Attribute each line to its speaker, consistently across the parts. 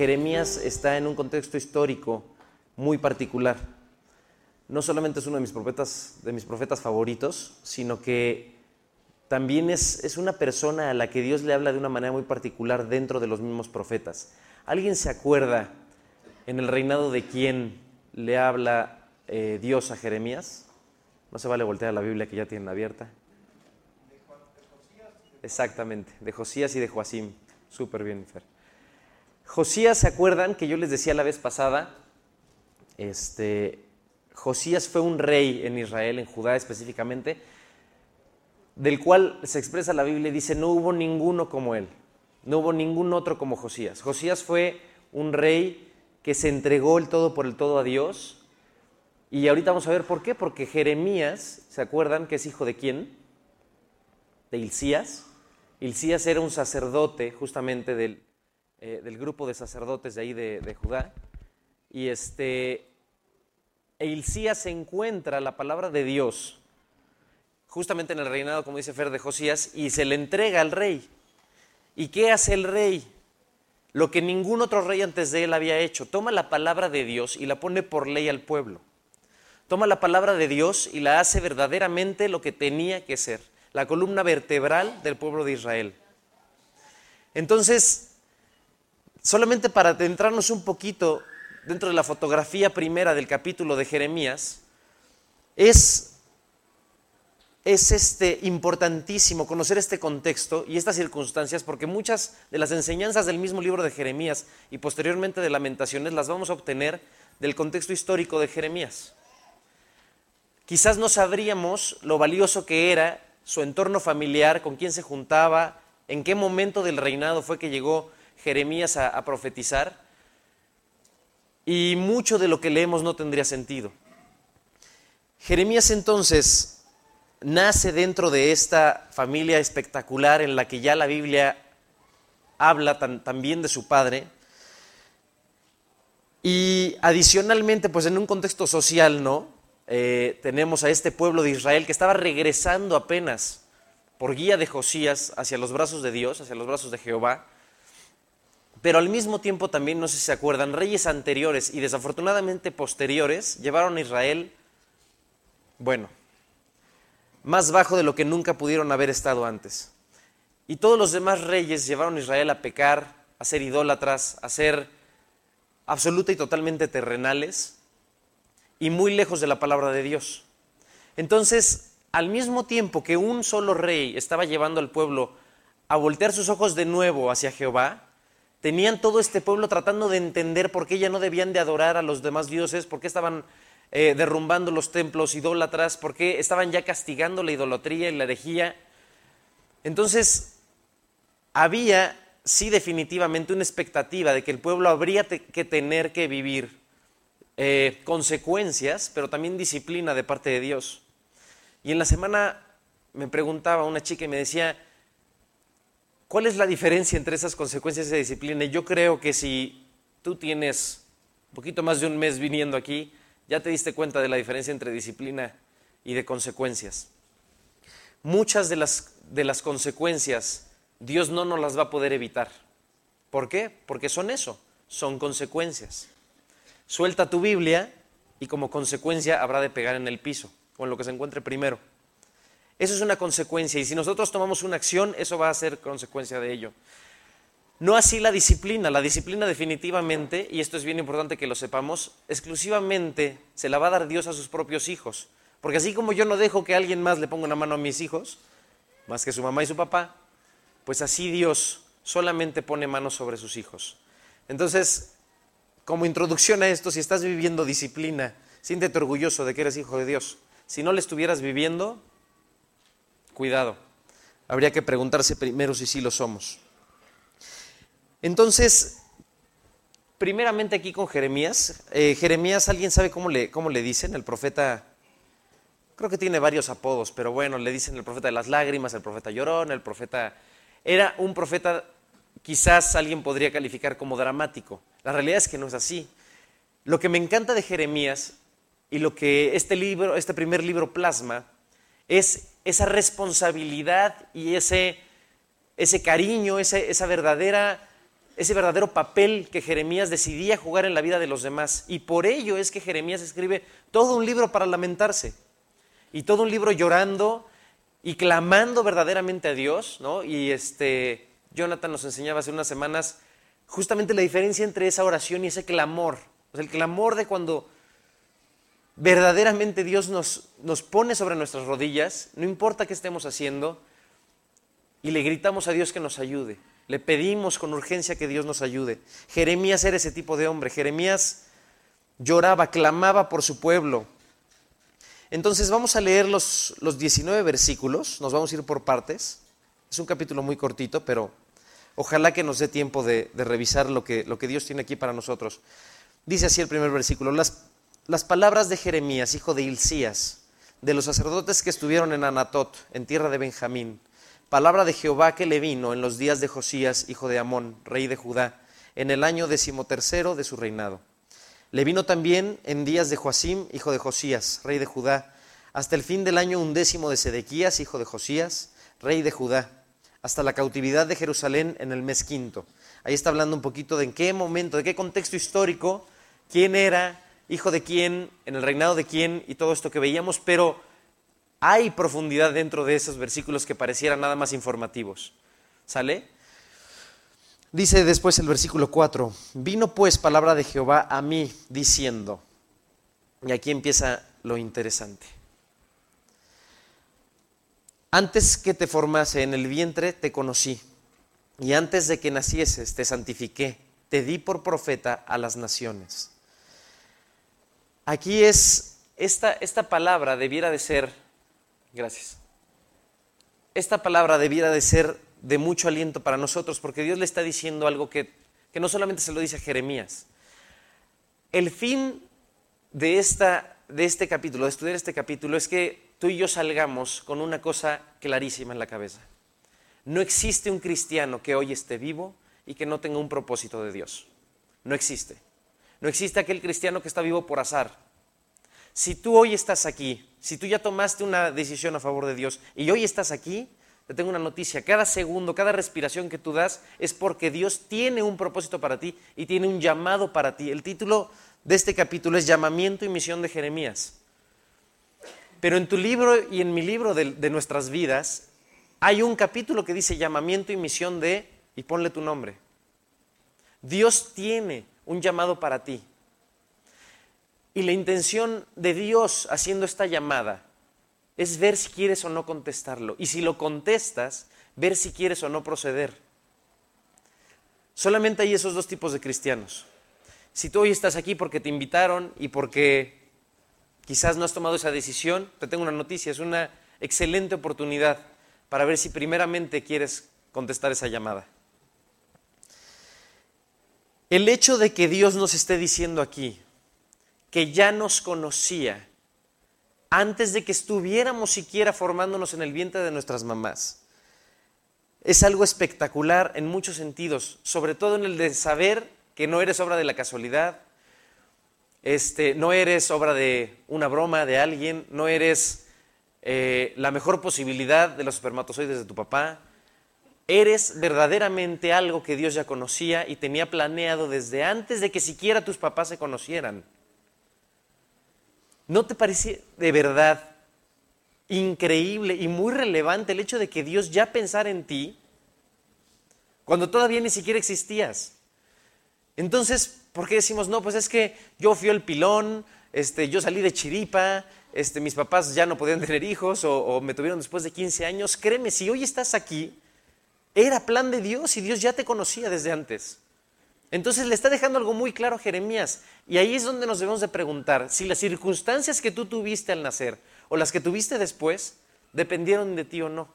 Speaker 1: Jeremías está en un contexto histórico muy particular. No solamente es uno de mis profetas, de mis profetas favoritos, sino que también es, es una persona a la que Dios le habla de una manera muy particular dentro de los mismos profetas. ¿Alguien se acuerda en el reinado de quién le habla eh, Dios a Jeremías? No se vale voltear a la Biblia que ya tienen abierta. Exactamente, de Josías y de Joacim. Súper bien, Fer. Josías, ¿se acuerdan que yo les decía la vez pasada? Este, Josías fue un rey en Israel, en Judá específicamente, del cual se expresa la Biblia y dice, no hubo ninguno como él, no hubo ningún otro como Josías. Josías fue un rey que se entregó el todo por el todo a Dios. Y ahorita vamos a ver por qué, porque Jeremías, ¿se acuerdan que es hijo de quién? De Hilcías. Hilcías era un sacerdote justamente del, eh, del grupo de sacerdotes de ahí de, Judá. Y este, e Hilcías se encuentra la palabra de Dios justamente en el reinado, como dice Fer, de Josías, y se le entrega al rey. ¿Y qué hace el rey? Lo que ningún otro rey antes de él había hecho. Toma la palabra de Dios y la pone por ley al pueblo. Toma la palabra de Dios y la hace verdaderamente lo que tenía que ser la columna vertebral del pueblo de Israel. Entonces, solamente para adentrarnos un poquito dentro de la fotografía primera del capítulo de Jeremías, es, es este, importantísimo conocer este contexto y estas circunstancias porque muchas de las enseñanzas del mismo libro de Jeremías y posteriormente de lamentaciones las vamos a obtener del contexto histórico de Jeremías. Quizás no sabríamos lo valioso que era su entorno familiar, con quién se juntaba, en qué momento del reinado fue que llegó Jeremías a, profetizar. Y mucho de lo que leemos no tendría sentido. Jeremías entonces nace dentro de esta familia espectacular en la que ya la Biblia habla también de su padre. Y adicionalmente, pues en un contexto social, ¿no? Eh, tenemos a este pueblo de Israel que estaba regresando apenas por guía de Josías hacia los brazos de Dios, hacia los brazos de Jehová. Pero al mismo tiempo también, no sé si se acuerdan, reyes anteriores y desafortunadamente posteriores llevaron a Israel, bueno, más bajo de lo que nunca pudieron haber estado antes. Y todos los demás reyes llevaron a Israel a pecar, a ser idólatras, a ser absoluta y totalmente terrenales y muy lejos de la palabra de Dios. Entonces, al mismo tiempo que un solo rey estaba llevando al pueblo a voltear sus ojos de nuevo hacia Jehová, tenían todo este pueblo tratando de entender por qué ya no debían de adorar a los demás dioses, por qué estaban eh, derrumbando los templos idólatras, por qué estaban ya castigando la idolatría y la herejía. Entonces, había, sí definitivamente, una expectativa de que el pueblo habría que tener que vivir eh, consecuencias, pero también disciplina de parte de Dios. Y en la semana me preguntaba una chica y me decía, ¿cuál es la diferencia entre esas consecuencias de disciplina? Yo creo que si tú tienes un poquito más de un mes viniendo aquí, ya te diste cuenta de la diferencia entre disciplina y de consecuencias. Muchas de las, de las consecuencias Dios no nos las va a poder evitar. ¿Por qué? Porque son eso, son consecuencias suelta tu Biblia y como consecuencia habrá de pegar en el piso o en lo que se encuentre primero. Eso es una consecuencia y si nosotros tomamos una acción, eso va a ser consecuencia de ello. No así la disciplina. La disciplina definitivamente, y esto es bien importante que lo sepamos, exclusivamente se la va a dar Dios a sus propios hijos. Porque así como yo no dejo que alguien más le ponga una mano a mis hijos, más que su mamá y su papá, pues así Dios solamente pone manos sobre sus hijos. Entonces, como introducción a esto, si estás viviendo disciplina, siéntete orgulloso de que eres hijo de Dios. Si no le estuvieras viviendo, cuidado. Habría que preguntarse primero si sí lo somos. Entonces, primeramente aquí con Jeremías. Eh, Jeremías, ¿alguien sabe cómo le, cómo le dicen? El profeta, creo que tiene varios apodos, pero bueno, le dicen el profeta de las lágrimas, el profeta llorón, el profeta... Era un profeta, quizás alguien podría calificar como dramático. La realidad es que no es así. Lo que me encanta de Jeremías y lo que este libro, este primer libro plasma, es esa responsabilidad y ese, ese cariño, esa verdadera ese verdadero papel que Jeremías decidía jugar en la vida de los demás. Y por ello es que Jeremías escribe todo un libro para lamentarse. Y todo un libro llorando y clamando verdaderamente a Dios, ¿no? Y este, Jonathan nos enseñaba hace unas semanas justamente la diferencia entre esa oración y ese clamor. el clamor de cuando verdaderamente Dios nos, nos pone sobre nuestras rodillas, no importa qué estemos haciendo, y le gritamos a Dios que nos ayude. Le pedimos con urgencia que Dios nos ayude. Jeremías era ese tipo de hombre. Jeremías lloraba, clamaba por su pueblo. Entonces vamos a leer los, los 19 versículos, nos vamos a ir por partes. Es un capítulo muy cortito, pero ojalá que nos dé tiempo de, revisar lo que, lo que, Dios tiene aquí para nosotros. Dice así el primer versículo, las, las palabras de Jeremías, hijo de Hilcías, de los sacerdotes que estuvieron en Anatot, en tierra de Benjamín, palabra de Jehová que le vino en los días de Josías, hijo de Amón, rey de Judá, en el año decimotercero de su reinado. Le vino también en días de Joacim, hijo de Josías, rey de Judá, hasta el fin del año undécimo de Sedequías, hijo de Josías, rey de Judá, hasta la cautividad de Jerusalén en el mes quinto. Ahí está hablando un poquito de en qué momento, de qué contexto histórico, quién era, hijo de quién, en el reinado de quién y todo esto que veíamos, pero hay profundidad dentro de esos versículos que parecieran nada más informativos. ¿Sale? Dice después el versículo 4, vino pues palabra de Jehová a mí diciendo, y aquí empieza lo interesante. Antes que te formase en el vientre te conocí, y antes de que nacieses te santifiqué, te di por profeta a las naciones. Aquí es, esta, esta palabra debiera de ser Gracias. Esta palabra debiera de ser de mucho aliento para nosotros porque Dios le está diciendo algo que, no solamente se lo dice a Jeremías. El fin de, esta, de este capítulo, de estudiar este capítulo, es que tú y yo salgamos con una cosa clarísima en la cabeza. No existe un cristiano que hoy esté vivo y que no tenga un propósito de Dios. No existe. No existe aquel cristiano que está vivo por azar. Si tú hoy estás aquí si tú ya tomaste una decisión a favor de Dios y hoy estás aquí, te tengo una noticia, cada segundo, cada respiración que tú das es porque Dios tiene un propósito para ti y tiene un llamado para ti. El título de este capítulo es Llamamiento y Misión de Jeremías. Pero en tu libro y en mi libro de, de nuestras vidas hay un capítulo que dice Llamamiento y Misión de, y ponle tu nombre. Dios tiene un llamado para ti. Y la intención de Dios haciendo esta llamada es ver si quieres o no contestarlo. Y si lo contestas, ver si quieres o no proceder. Solamente hay esos dos tipos de cristianos. Si tú hoy estás aquí porque te invitaron y porque quizás no has tomado esa decisión, te tengo una noticia, es una excelente oportunidad para ver si primeramente quieres contestar esa llamada. El hecho de que Dios nos esté diciendo aquí, que ya nos conocía antes de que estuviéramos siquiera formándonos en el vientre de nuestras mamás. Es algo espectacular en muchos sentidos, sobre todo en el de saber que no eres obra de la casualidad, este, no eres obra de una broma de alguien, no eres eh, la mejor posibilidad de los espermatozoides de tu papá, eres verdaderamente algo que Dios ya conocía y tenía planeado desde antes de que siquiera tus papás se conocieran. ¿No te parece de verdad increíble y muy relevante el hecho de que Dios ya pensara en ti cuando todavía ni siquiera existías? Entonces, ¿por qué decimos, no, pues es que yo fui el pilón, este, yo salí de chiripa, este, mis papás ya no podían tener hijos o, o me tuvieron después de 15 años? Créeme, si hoy estás aquí, era plan de Dios y Dios ya te conocía desde antes. Entonces le está dejando algo muy claro Jeremías. Y ahí es donde nos debemos de preguntar si las circunstancias que tú tuviste al nacer o las que tuviste después dependieron de ti o no.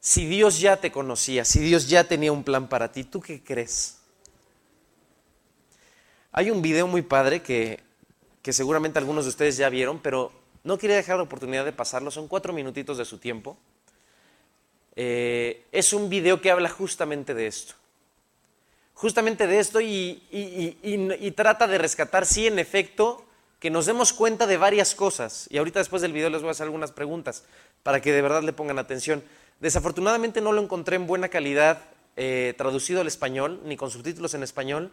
Speaker 1: Si Dios ya te conocía, si Dios ya tenía un plan para ti, ¿tú qué crees? Hay un video muy padre que, que seguramente algunos de ustedes ya vieron, pero no quería dejar la oportunidad de pasarlo. Son cuatro minutitos de su tiempo. Eh, es un video que habla justamente de esto. Justamente de esto y, trata de rescatar, sí, en efecto, que nos demos cuenta de varias cosas. Y ahorita después del video les voy a hacer algunas preguntas para que de verdad le pongan atención. Desafortunadamente no lo encontré en buena calidad eh, traducido al español, ni con subtítulos en español.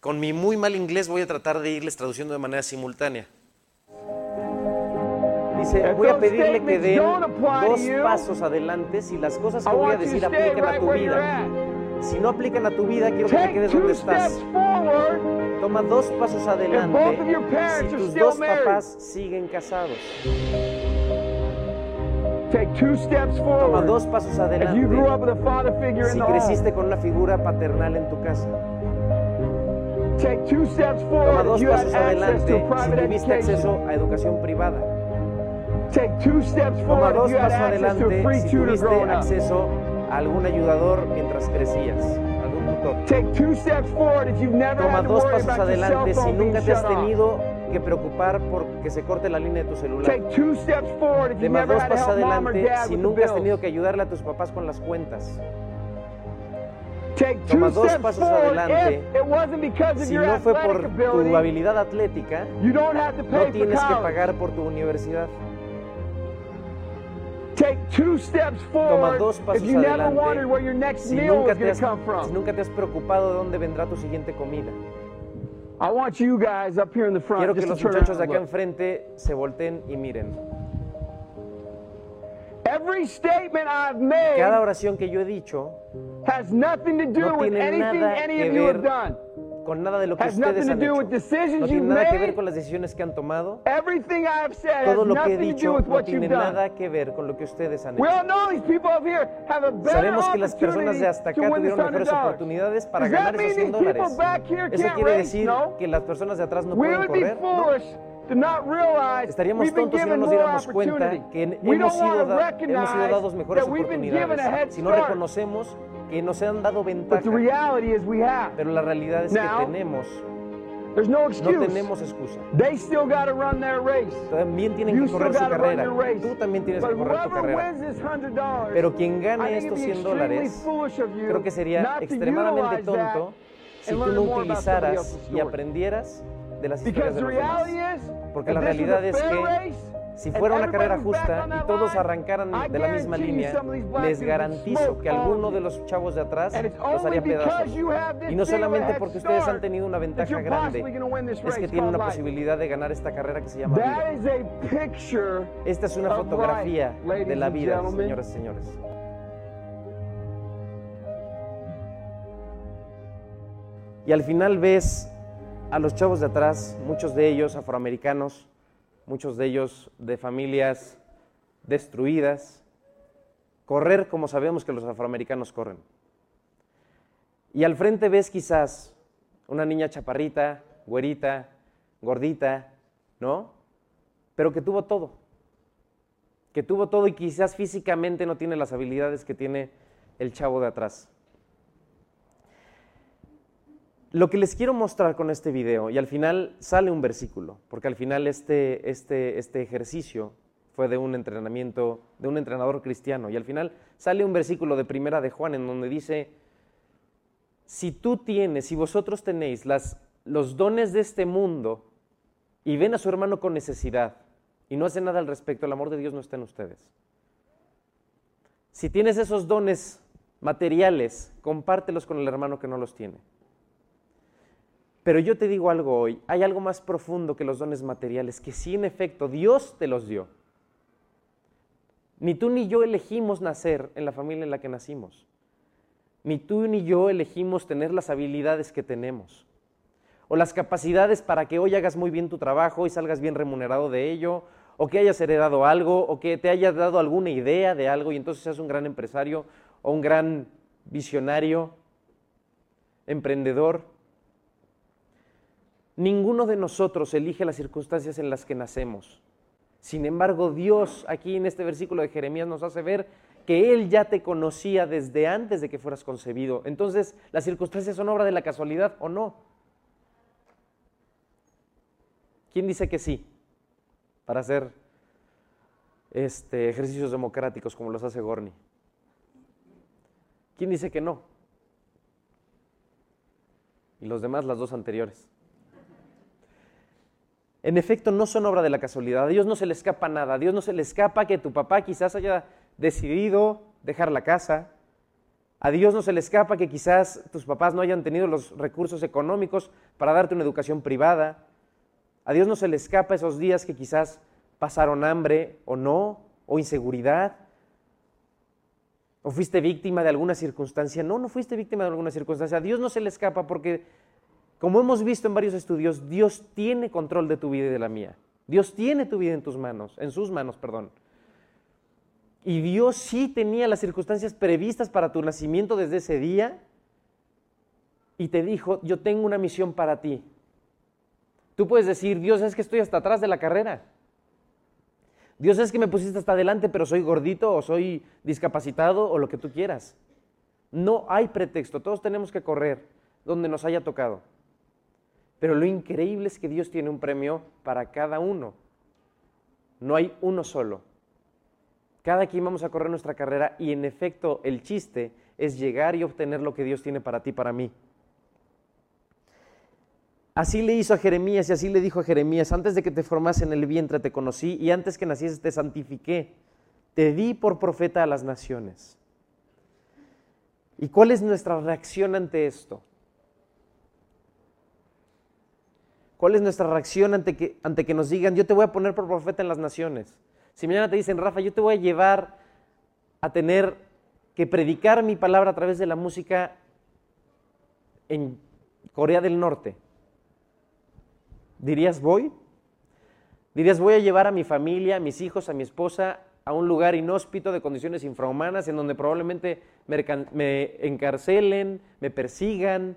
Speaker 1: Con mi muy mal inglés voy a tratar de irles traduciendo de manera simultánea. Dice, voy a pedirle que den dos pasos adelante si las cosas que voy a decir aplican a tu vida. Si no aplican a tu vida, quiero que te quedes donde estás. Toma dos pasos adelante si tus dos papás siguen casados. Toma dos pasos adelante si creciste con una figura paternal en tu casa. Toma dos pasos adelante si tuviste acceso a educación privada. Toma dos pasos adelante. si tuviste acceso a algún ayudador mientras crecías, algún tutor. Toma dos pasos adelante. si nunca te has tenido que preocupar por que se corte la línea de tu celular. Toma dos pasos adelante. si nunca has tenido que ayudarle a tus papás con las cuentas. Toma dos pasos adelante. Si no fue por tu habilidad atlética, no tienes que pagar por tu universidad. Toma dos pasos adelante si nunca, te has, si nunca te has preocupado de dónde vendrá tu siguiente comida. Quiero que los muchachos de acá enfrente se volteen y miren. Cada oración que yo he dicho no tiene nada que ver con nada de lo que ustedes han hecho. No tiene nada que ver con las decisiones que han tomado. Todo lo que he dicho no tiene nada que ver con lo que ustedes han hecho. Sabemos que las personas de hasta acá tuvieron mejores oportunidades para ganar esos 100 dólares. ¿Eso quiere decir que las personas de atrás no pueden correr? Estaríamos tontos si no nos diéramos cuenta que hemos sido, hemos sido dados mejores oportunidades. Si no reconocemos que nos han dado ventaja. Pero la realidad es que tenemos no, tenemos excusa. También tienen que correr su carrera. Tú también tienes que correr tu carrera. Pero quien gane estos 100 dólares, creo que sería extremadamente tonto si tú no utilizaras y aprendieras de las historias de los demás. Porque la realidad es que si fuera una carrera justa y todos arrancaran de la misma línea, les garantizo que alguno de los chavos de atrás los haría pedazos. Y no solamente porque ustedes han tenido una ventaja grande, es que tienen una posibilidad de ganar esta carrera que se llama vida. Esta es una fotografía de la vida, señoras y señores. Y al final ves a los chavos de atrás, muchos de ellos afroamericanos, muchos de ellos de familias destruidas, correr como sabemos que los afroamericanos corren. Y al frente ves quizás una niña chaparrita, güerita, gordita, ¿no? Pero que tuvo todo. Que tuvo todo y quizás físicamente no tiene las habilidades que tiene el chavo de atrás. Lo que les quiero mostrar con este video, y al final sale un versículo, porque al final este, este, este ejercicio fue de un entrenamiento, de un entrenador cristiano, y al final sale un versículo de Primera de Juan en donde dice, si tú tienes, si vosotros tenéis las, los dones de este mundo y ven a su hermano con necesidad y no hacen nada al respecto, el amor de Dios no está en ustedes. Si tienes esos dones materiales, compártelos con el hermano que no los tiene. Pero yo te digo algo hoy, hay algo más profundo que los dones materiales, que sí en efecto Dios te los dio. Ni tú ni yo elegimos nacer en la familia en la que nacimos. Ni tú ni yo elegimos tener las habilidades que tenemos. O las capacidades para que hoy hagas muy bien tu trabajo y salgas bien remunerado de ello. O que hayas heredado algo. O que te hayas dado alguna idea de algo y entonces seas un gran empresario o un gran visionario, emprendedor. Ninguno de nosotros elige las circunstancias en las que nacemos. Sin embargo, Dios aquí en este versículo de Jeremías nos hace ver que Él ya te conocía desde antes de que fueras concebido. Entonces, ¿las circunstancias son obra de la casualidad o no? ¿Quién dice que sí? Para hacer este, ejercicios democráticos como los hace Gorni. ¿Quién dice que no? Y los demás, las dos anteriores. En efecto, no son obra de la casualidad. A Dios no se le escapa nada. A Dios no se le escapa que tu papá quizás haya decidido dejar la casa. A Dios no se le escapa que quizás tus papás no hayan tenido los recursos económicos para darte una educación privada. A Dios no se le escapa esos días que quizás pasaron hambre o no, o inseguridad. ¿O fuiste víctima de alguna circunstancia? No, no fuiste víctima de alguna circunstancia. A Dios no se le escapa porque, como hemos visto en varios estudios, Dios tiene control de tu vida y de la mía. Dios tiene tu vida en tus manos, en sus manos, perdón. Y Dios sí tenía las circunstancias previstas para tu nacimiento desde ese día y te dijo, yo tengo una misión para ti. Tú puedes decir, Dios es que estoy hasta atrás de la carrera. Dios es que me pusiste hasta adelante, pero soy gordito o soy discapacitado o lo que tú quieras. No hay pretexto, todos tenemos que correr donde nos haya tocado. Pero lo increíble es que Dios tiene un premio para cada uno. No hay uno solo. Cada quien vamos a correr nuestra carrera y en efecto el chiste es llegar y obtener lo que Dios tiene para ti, para mí. Así le hizo a Jeremías y así le dijo a Jeremías, antes de que te formase en el vientre te conocí y antes que nacieses te santifiqué, te di por profeta a las naciones. ¿Y cuál es nuestra reacción ante esto? ¿Cuál es nuestra reacción ante que, ante que nos digan, yo te voy a poner por profeta en las naciones? Si mañana te dicen, Rafa, yo te voy a llevar a tener que predicar mi palabra a través de la música en Corea del Norte, ¿Dirías voy? ¿Dirías voy a llevar a mi familia, a mis hijos, a mi esposa a un lugar inhóspito de condiciones infrahumanas en donde probablemente me, encarcelen, me persigan,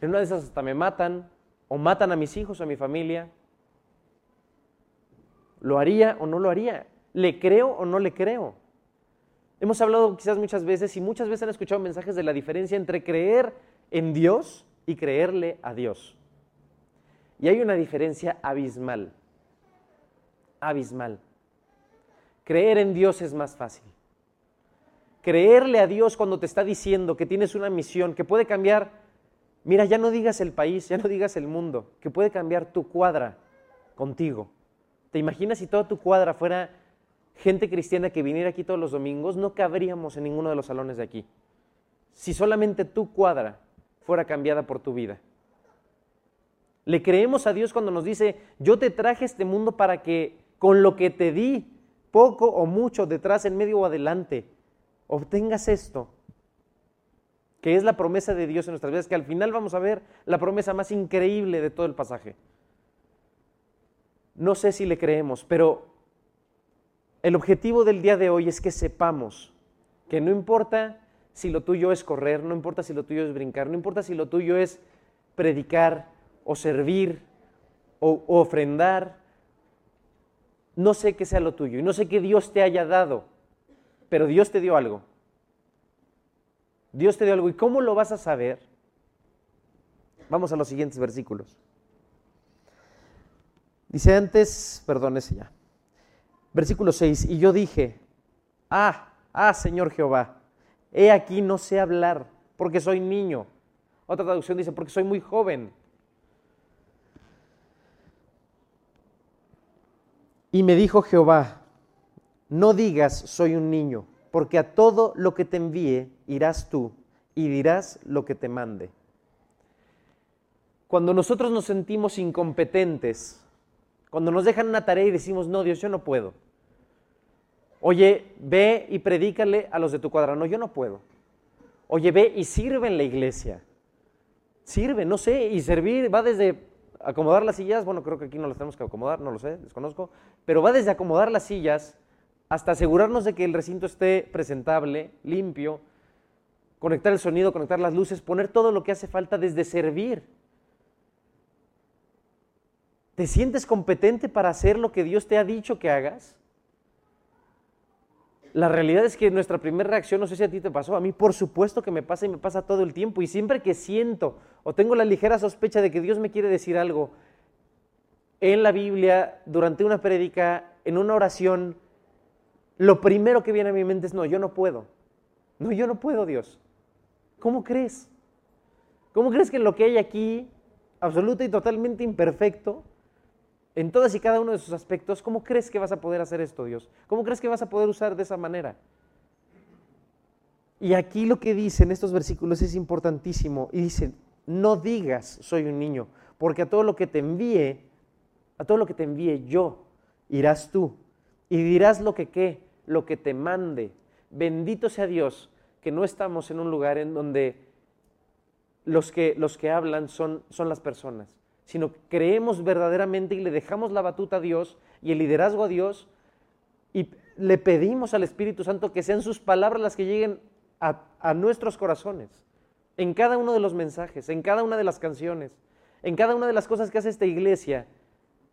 Speaker 1: en una de esas hasta me matan o matan a mis hijos, a mi familia? ¿Lo haría o no lo haría? ¿Le creo o no le creo? Hemos hablado quizás muchas veces y muchas veces han escuchado mensajes de la diferencia entre creer en Dios y creerle a Dios. Y hay una diferencia abismal. Abismal. Creer en Dios es más fácil. Creerle a Dios cuando te está diciendo que tienes una misión que puede cambiar, mira, ya no digas el país, ya no digas el mundo, que puede cambiar tu cuadra contigo. ¿Te imaginas si toda tu cuadra fuera gente cristiana que viniera aquí todos los domingos? No cabríamos en ninguno de los salones de aquí. Si solamente tu cuadra fuera cambiada por tu vida. Le creemos a Dios cuando nos dice, yo te traje este mundo para que con lo que te di, poco o mucho, detrás, en medio o adelante, obtengas esto, que es la promesa de Dios en nuestras vidas, que al final vamos a ver la promesa más increíble de todo el pasaje. No sé si le creemos, pero el objetivo del día de hoy es que sepamos que no importa si lo tuyo es correr, no importa si lo tuyo es brincar, no importa si lo tuyo es predicar, o servir o, ofrendar. No sé qué sea lo tuyo y no sé qué Dios te haya dado, pero Dios te dio algo. Dios te dio algo. ¿Y cómo lo vas a saber? Vamos a los siguientes versículos. Dice antes, perdón, ese ya. Versículo 6, y yo dije, ah, ah, Señor Jehová, he aquí no sé hablar, porque soy niño. Otra traducción dice, porque soy muy joven. Y me dijo Jehová, no digas soy un niño, porque a todo lo que te envíe irás tú y dirás lo que te mande. Cuando nosotros nos sentimos incompetentes, cuando nos dejan una tarea y decimos, no, Dios, yo no puedo. Oye, ve y predícale a los de tu cuadra. No, yo no puedo. Oye, ve y sirve en la iglesia. Sirve, no sé, y servir va desde acomodar las sillas, bueno, creo que aquí no las tenemos que acomodar, no lo sé, desconozco, pero va desde acomodar las sillas hasta asegurarnos de que el recinto esté presentable, limpio, conectar el sonido, conectar las luces, poner todo lo que hace falta desde servir. ¿Te sientes competente para hacer lo que Dios te ha dicho que hagas? La realidad es que nuestra primera reacción, no sé si a ti te pasó, a mí por supuesto que me pasa y me pasa todo el tiempo. Y siempre que siento o tengo la ligera sospecha de que Dios me quiere decir algo en la Biblia, durante una prédica, en una oración, lo primero que viene a mi mente es, no, yo no puedo. No, yo no puedo, Dios. ¿Cómo crees? ¿Cómo crees que en lo que hay aquí, absoluto y totalmente imperfecto, en todas y cada uno de sus aspectos, ¿cómo crees que vas a poder hacer esto, Dios? ¿Cómo crees que vas a poder usar de esa manera? Y aquí lo que dice en estos versículos es importantísimo. Y dice, no digas soy un niño, porque a todo lo que te envíe, a todo lo que te envíe yo, irás tú. Y dirás lo que qué, lo que te mande. Bendito sea Dios que no estamos en un lugar en donde los que, los que hablan son, son las personas, sino creemos verdaderamente y le dejamos la batuta a Dios y el liderazgo a Dios y le pedimos al Espíritu Santo que sean sus palabras las que lleguen a, a nuestros corazones, en cada uno de los mensajes, en cada una de las canciones, en cada una de las cosas que hace esta iglesia.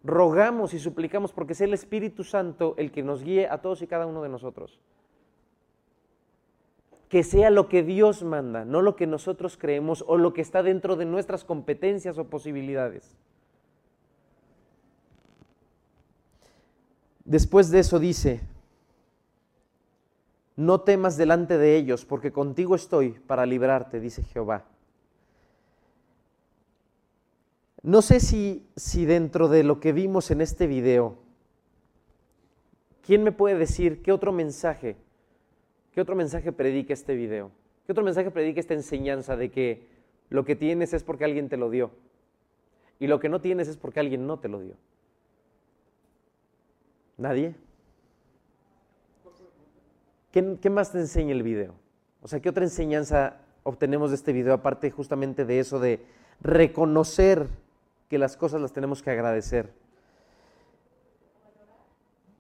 Speaker 1: Rogamos y suplicamos porque sea el Espíritu Santo el que nos guíe a todos y cada uno de nosotros que sea lo que Dios manda, no lo que nosotros creemos o lo que está dentro de nuestras competencias o posibilidades. Después de eso dice, no temas delante de ellos, porque contigo estoy para librarte, dice Jehová. No sé si, si dentro de lo que vimos en este video, ¿quién me puede decir qué otro mensaje ¿Qué otro mensaje predica este video? ¿Qué otro mensaje predica esta enseñanza de que lo que tienes es porque alguien te lo dio? Y lo que no tienes es porque alguien no te lo dio. ¿Nadie? ¿Qué, más te enseña el video? O sea, ¿qué otra enseñanza obtenemos de este video aparte justamente de eso de reconocer que las cosas las tenemos que agradecer?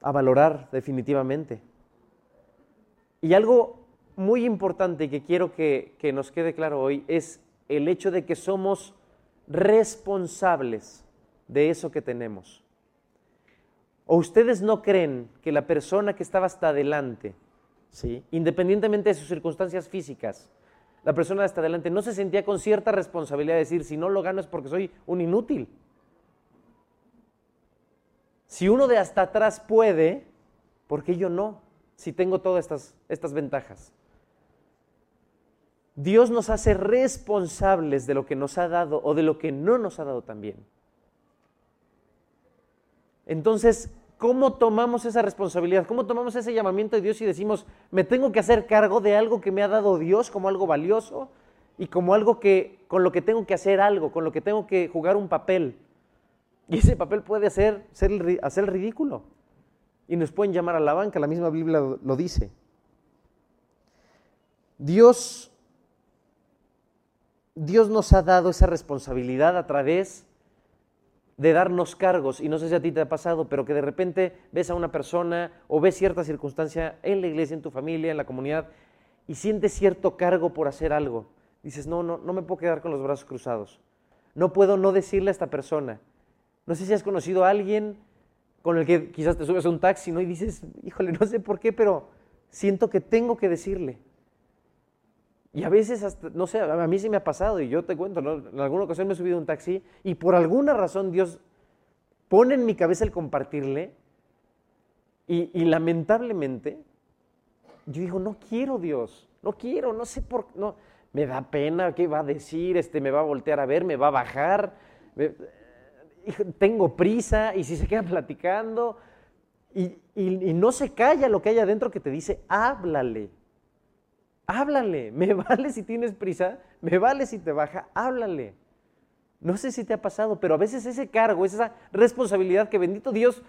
Speaker 1: A valorar definitivamente. Y algo muy importante que quiero que, nos quede claro hoy es el hecho de que somos responsables de eso que tenemos. ¿O ustedes no creen que la persona que estaba hasta adelante, ¿sí? independientemente de sus circunstancias físicas, la persona de hasta adelante no se sentía con cierta responsabilidad de decir, si no lo gano es porque soy un inútil? Si uno de hasta atrás puede, ¿por qué yo no? si tengo todas estas, estas ventajas? Dios nos hace responsables de lo que nos ha dado o de lo que no nos ha dado también. Entonces, ¿cómo tomamos esa responsabilidad? ¿Cómo tomamos ese llamamiento de Dios y decimos, me tengo que hacer cargo de algo que me ha dado Dios como algo valioso y como algo que con lo que tengo que hacer algo, con lo que tengo que jugar un papel? Y ese papel puede hacer, ser, hacer ridículo y nos pueden llamar a la banca, la misma Biblia lo dice. Dios, Dios nos ha dado esa responsabilidad a través de darnos cargos, y no sé si a ti te ha pasado, pero que de repente ves a una persona o ves cierta circunstancia en la iglesia, en tu familia, en la comunidad, y sientes cierto cargo por hacer algo. Dices, no, no, no me puedo quedar con los brazos cruzados. No puedo no decirle a esta persona. No sé si has conocido a alguien con el que quizás te subes a un taxi ¿no? y dices, híjole, no sé por qué, pero siento que tengo que decirle. Y a veces, hasta, no sé, a mí sí me ha pasado y yo te cuento, en alguna ocasión me he subido a un taxi y por alguna razón Dios pone en mi cabeza el compartirle y, y lamentablemente yo digo, no quiero Dios, no quiero, no sé por qué, no, me da pena, ¿qué va a decir? Este, me va a voltear a ver, me va a bajar tengo prisa y si se queda platicando y, no se calla lo que hay adentro que te dice, háblale, háblale, me vale si tienes prisa, me vale si te baja, háblale. No sé si te ha pasado, pero a veces ese cargo, esa responsabilidad que bendito Dios,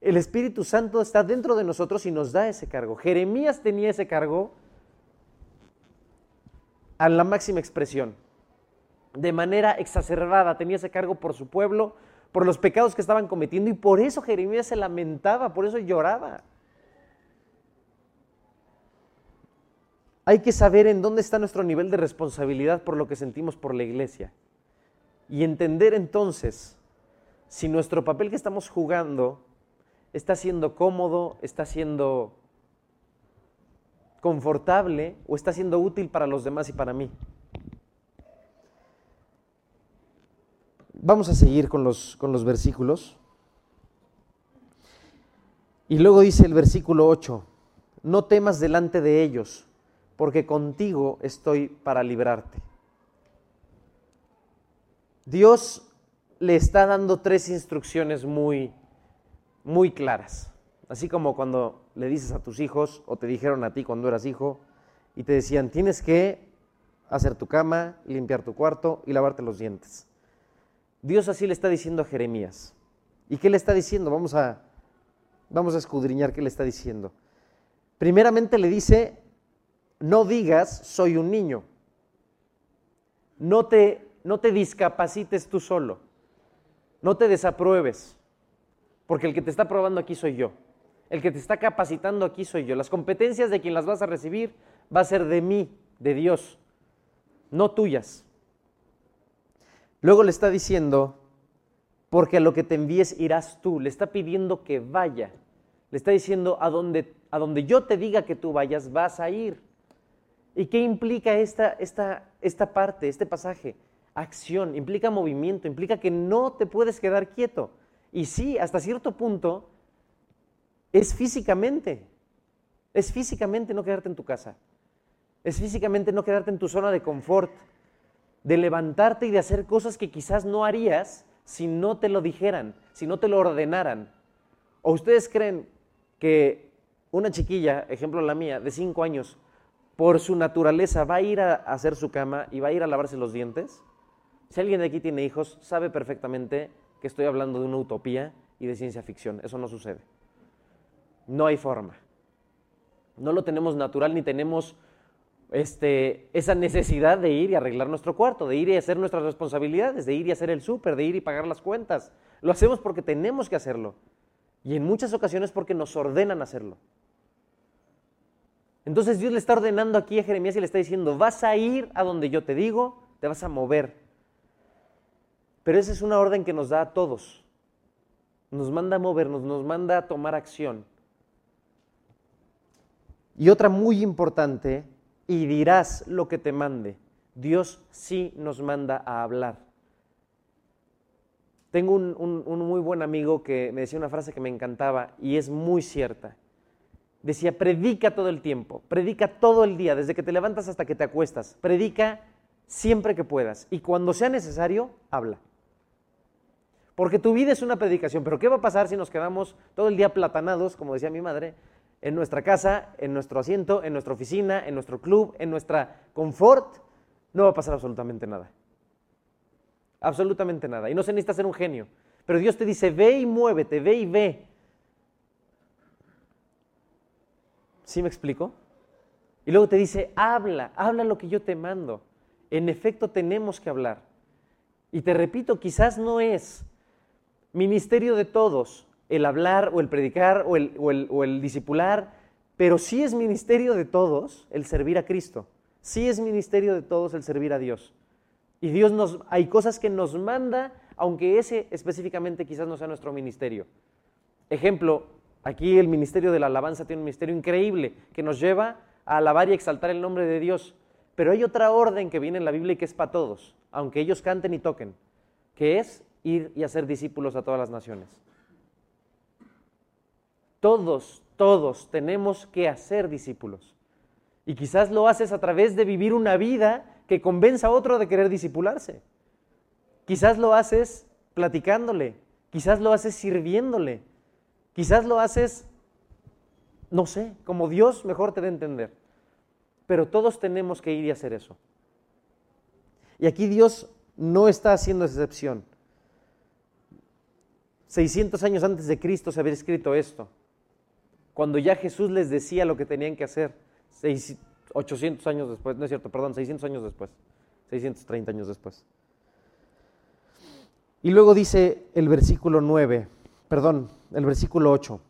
Speaker 1: el Espíritu Santo está dentro de nosotros y nos da ese cargo. Jeremías tenía ese cargo a la máxima expresión, de manera exacerbada, tenía ese cargo por su pueblo, por los pecados que estaban cometiendo y por eso Jeremías se lamentaba, por eso lloraba. Hay que saber en dónde está nuestro nivel de responsabilidad por lo que sentimos por la iglesia y entender entonces si nuestro papel que estamos jugando está siendo cómodo, está siendo confortable o está siendo útil para los demás y para mí. Vamos a seguir con los, con los versículos. Y luego dice el versículo 8, no temas delante de ellos, porque contigo estoy para librarte. Dios le está dando tres instrucciones muy, muy claras. Así como cuando le dices a tus hijos, o te dijeron a ti cuando eras hijo, y te decían, tienes que hacer tu cama, limpiar tu cuarto y lavarte los dientes. Dios así le está diciendo a Jeremías. ¿Y qué le está diciendo? Vamos a, vamos a escudriñar qué le está diciendo. Primeramente le dice, no digas, soy un niño. No te, no te discapacites tú solo. No te desapruebes. Porque el que te está probando aquí soy yo. El que te está capacitando aquí soy yo. Las competencias de quien las vas a recibir va a ser de mí, de Dios, no tuyas. Luego le está diciendo, porque a lo que te envíes irás tú. Le está pidiendo que vaya. Le está diciendo, a donde, a donde yo te diga que tú vayas, vas a ir. ¿Y qué implica esta, esta, esta parte, este pasaje? Acción, implica movimiento, implica que no te puedes quedar quieto. Y sí, hasta cierto punto, es físicamente. Es físicamente no quedarte en tu casa. Es físicamente no quedarte en tu zona de confort. De levantarte y de hacer cosas que quizás no harías si no te lo dijeran, si no te lo ordenaran. ¿O ustedes creen que una chiquilla, ejemplo la mía, de cinco años, por su naturaleza va a ir a hacer su cama y va a ir a lavarse los dientes? Si alguien de aquí tiene hijos, sabe perfectamente que estoy hablando de una utopía y de ciencia ficción. Eso no sucede. No hay forma. No lo tenemos natural ni tenemos este, esa necesidad de ir y arreglar nuestro cuarto, de ir y hacer nuestras responsabilidades, de ir y hacer el súper, de ir y pagar las cuentas. Lo hacemos porque tenemos que hacerlo. Y en muchas ocasiones porque nos ordenan hacerlo. Entonces Dios le está ordenando aquí a Jeremías y le está diciendo, vas a ir a donde yo te digo, te vas a mover. Pero esa es una orden que nos da a todos. Nos manda a movernos, nos manda a tomar acción. Y otra muy importante, y dirás lo que te mande. Dios sí nos manda a hablar. Tengo un, un, muy buen amigo que me decía una frase que me encantaba y es muy cierta. Decía, predica todo el tiempo, predica todo el día, desde que te levantas hasta que te acuestas. Predica siempre que puedas y cuando sea necesario, habla. Porque tu vida es una predicación, pero ¿qué va a pasar si nos quedamos todo el día platanados, como decía mi madre, en nuestra casa, en nuestro asiento, en nuestra oficina, en nuestro club, en nuestra confort, no va a pasar absolutamente nada. Absolutamente nada. Y no se necesita ser un genio. Pero Dios te dice, ve y muévete, ve y ve. ¿Sí me explico? Y luego te dice, habla, habla lo que yo te mando. En efecto, tenemos que hablar. Y te repito, quizás no es ministerio de todos, el hablar o el predicar o el, o el, discipular, pero sí es ministerio de todos el servir a Cristo. Sí es ministerio de todos el servir a Dios. Y Dios nos, hay cosas que nos manda, aunque ese específicamente quizás no sea nuestro ministerio. Ejemplo, aquí el ministerio de la alabanza tiene un ministerio increíble que nos lleva a alabar y exaltar el nombre de Dios. Pero hay otra orden que viene en la Biblia y que es para todos, aunque ellos canten y toquen, que es ir y hacer discípulos a todas las naciones. Todos, todos tenemos que hacer discípulos. Y quizás lo haces a través de vivir una vida que convenza a otro de querer discipularse. Quizás lo haces platicándole, quizás lo haces sirviéndole, quizás lo haces, no sé, como Dios mejor te dé entender. Pero todos tenemos que ir y hacer eso. Y aquí Dios no está haciendo excepción. 600 años antes de Cristo se había escrito esto cuando ya Jesús les decía lo que tenían que hacer, 800 años después, no es cierto, perdón, 600 años después, 630 años después. Y luego dice el versículo 9, perdón, el versículo 8,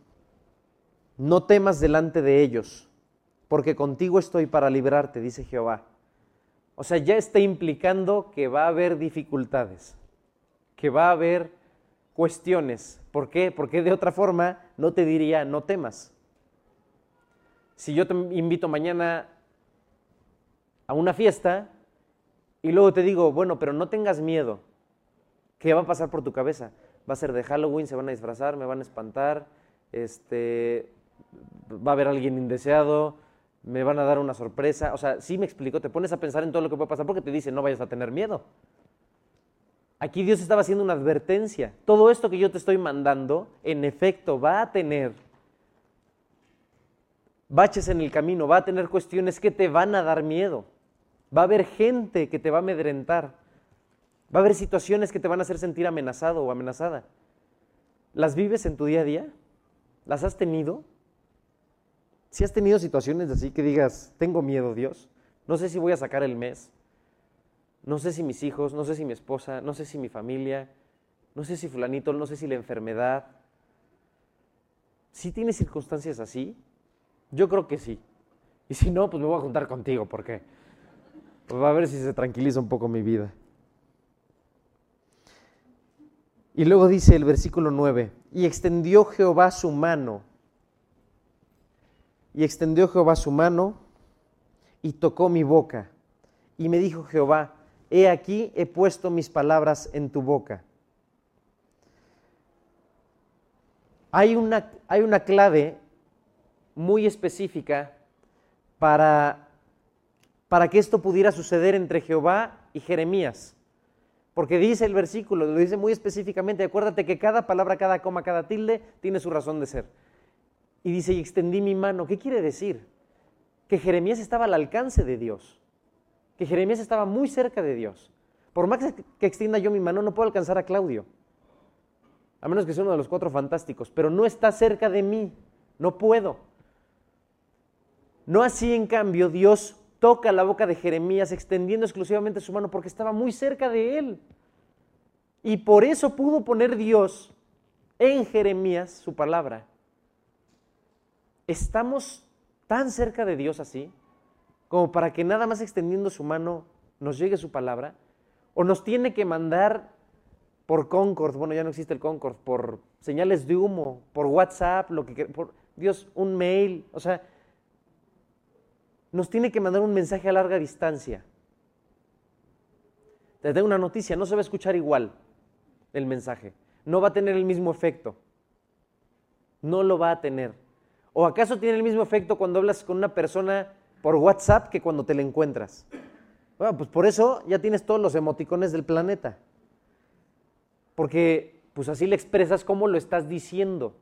Speaker 1: no temas delante de ellos, porque contigo estoy para librarte, dice Jehová. O sea, ya está implicando que va a haber dificultades, que va a haber cuestiones. ¿Por qué? Porque de otra forma no te diría no temas si yo te invito mañana a una fiesta y luego te digo, bueno, pero no tengas miedo, ¿qué va a pasar por tu cabeza? Va a ser de Halloween, se van a disfrazar, me van a espantar, este, va a haber alguien indeseado, me van a dar una sorpresa. O sea, sí me explico, te pones a pensar en todo lo que puede pasar porque te dice, no vayas a tener miedo. Aquí Dios estaba haciendo una advertencia. Todo esto que yo te estoy mandando, en efecto, va a tener baches en el camino, va a tener cuestiones que te van a dar miedo. Va a haber gente que te va a amedrentar. Va a haber situaciones que te van a hacer sentir amenazado o amenazada. ¿Las vives en tu día a día? ¿Las has tenido? Si has tenido situaciones así que digas, tengo miedo, Dios, no sé si voy a sacar el mes, no sé si mis hijos, no sé si mi esposa, no sé si mi familia, no sé si fulanito, no sé si la enfermedad. Si tienes circunstancias así, yo creo que sí. Y si no, pues me voy a juntar contigo, porque pues a ver si se tranquiliza un poco mi vida. Y luego dice el versículo 9, y extendió Jehová su mano, y extendió Jehová su mano, y tocó mi boca. Y me dijo Jehová, he aquí he puesto mis palabras en tu boca. Hay una, hay una clave muy específica para, para que esto pudiera suceder entre Jehová y Jeremías. Porque dice el versículo, lo dice muy específicamente, acuérdate que cada palabra, cada coma, cada tilde tiene su razón de ser. Y dice, y extendí mi mano. ¿Qué quiere decir? Que Jeremías estaba al alcance de Dios, que Jeremías estaba muy cerca de Dios. Por más que extienda yo mi mano, no puedo alcanzar a Claudio, a menos que sea uno de los cuatro fantásticos, pero no está cerca de mí, no puedo. No así, en cambio, Dios toca la boca de Jeremías extendiendo exclusivamente su mano porque estaba muy cerca de él. Y por eso pudo poner Dios en Jeremías su palabra. ¿Estamos tan cerca de Dios así como para que nada más extendiendo su mano nos llegue su palabra? ¿O nos tiene que mandar por Concord, bueno, ya no existe el Concord, por señales de humo, por WhatsApp, lo que por Dios, un mail, o sea, nos tiene que mandar un mensaje a larga distancia. Te tengo una noticia, no se va a escuchar igual el mensaje, no va a tener el mismo efecto, no lo va a tener. ¿O acaso tiene el mismo efecto cuando hablas con una persona por WhatsApp que cuando te la encuentras? Bueno, pues por eso ya tienes todos los emoticones del planeta. Porque pues así le expresas cómo lo estás diciendo.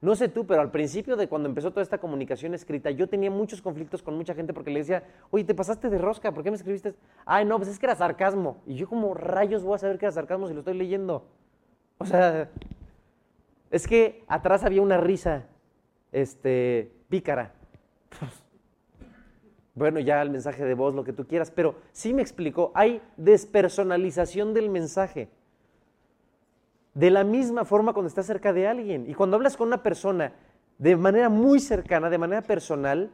Speaker 1: No sé tú, pero al principio de cuando empezó toda esta comunicación escrita, yo tenía muchos conflictos con mucha gente porque le decía, oye, te pasaste de rosca, ¿por qué me escribiste? Ay, no, pues es que era sarcasmo. Y yo como rayos voy a saber que era sarcasmo si lo estoy leyendo. O sea, es que atrás había una risa, este, pícara. bueno, ya el mensaje de voz, lo que tú quieras, pero sí me explicó, hay despersonalización del mensaje. De la misma forma cuando estás cerca de alguien. Y cuando hablas con una persona de manera muy cercana, de manera personal,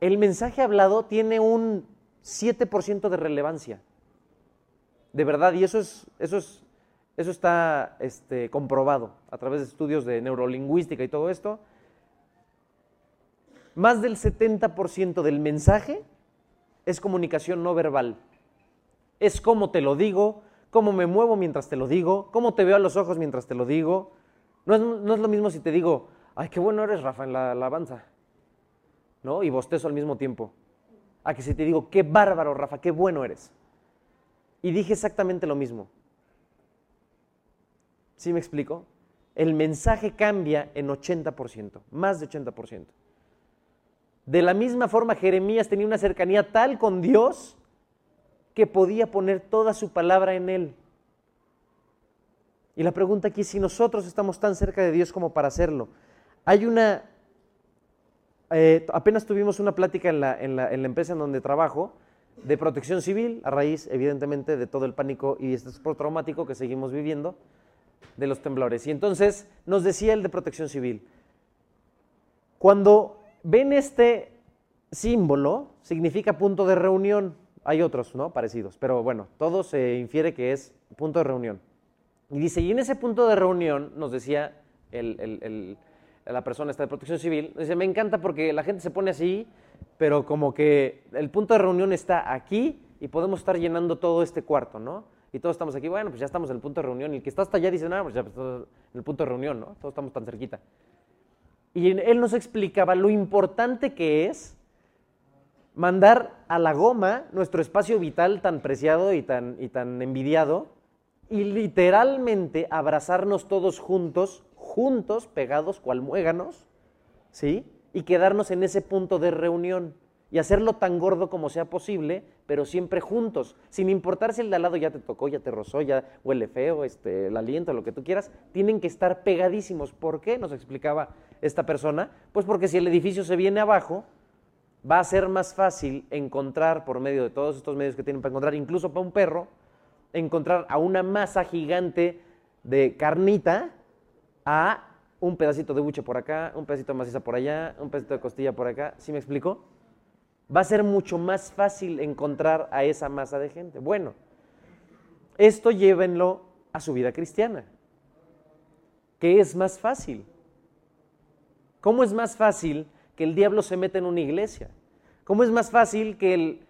Speaker 1: el mensaje hablado tiene un 7% de relevancia. De verdad, y eso, es, eso, es, eso está este, comprobado a través de estudios de neurolingüística y todo esto. Más del 70% del mensaje es comunicación no verbal. Es como te lo digo, cómo me muevo mientras te lo digo, cómo te veo a los ojos mientras te lo digo. No es, lo mismo si te digo, ay, qué bueno eres, Rafa, en la alabanza, ¿no? Y bostezo al mismo tiempo. A que si te digo, qué bárbaro, Rafa, qué bueno eres. Y dije exactamente lo mismo. ¿Sí me explico? El mensaje cambia en 80%, más de 80%. De la misma forma, Jeremías tenía una cercanía tal con Dios que podía poner toda su palabra en él. Y la pregunta aquí es si nosotros estamos tan cerca de Dios como para hacerlo. Hay una, eh, apenas tuvimos una plática en la, en, la, en la, empresa en donde trabajo de protección civil, a raíz evidentemente de todo el pánico y este traumático que seguimos viviendo de los temblores. Y entonces nos decía el de protección civil, cuando ven este símbolo, significa punto de reunión. Hay otros, ¿no? Parecidos, pero bueno, todo se infiere que es punto de reunión. Y dice, y en ese punto de reunión, nos decía la persona esta de protección civil, dice, me encanta porque la gente se pone así, pero como que el punto de reunión está aquí y podemos estar llenando todo este cuarto, ¿no? Y todos estamos aquí, bueno, pues ya estamos en el punto de reunión. Y el que está hasta allá dice, no, pues ya estamos en el punto de reunión, ¿no? Todos estamos tan cerquita. Y él nos explicaba lo importante que es mandar a la goma nuestro espacio vital tan preciado y tan, y tan envidiado y literalmente abrazarnos todos juntos, juntos, pegados cual muéganos, ¿sí? y quedarnos en ese punto de reunión y hacerlo tan gordo como sea posible, pero siempre juntos, sin importar si el de al lado ya te tocó, ya te rozó, ya huele feo, este, el aliento, lo que tú quieras, tienen que estar pegadísimos. ¿Por qué? Nos explicaba esta persona. Pues porque si el edificio se viene abajo, va a ser más fácil encontrar por medio de todos estos medios que tienen para encontrar, incluso para un perro, encontrar a una masa gigante de carnita a un pedacito de buche por acá, un pedacito de maciza por allá, un pedacito de costilla por acá. ¿Sí me explico? va a ser mucho más fácil encontrar a esa masa de gente. Bueno, esto llévenlo a su vida cristiana. ¿Qué es más fácil? ¿Cómo es más fácil que el diablo se meta en una iglesia? ¿Cómo es más fácil que,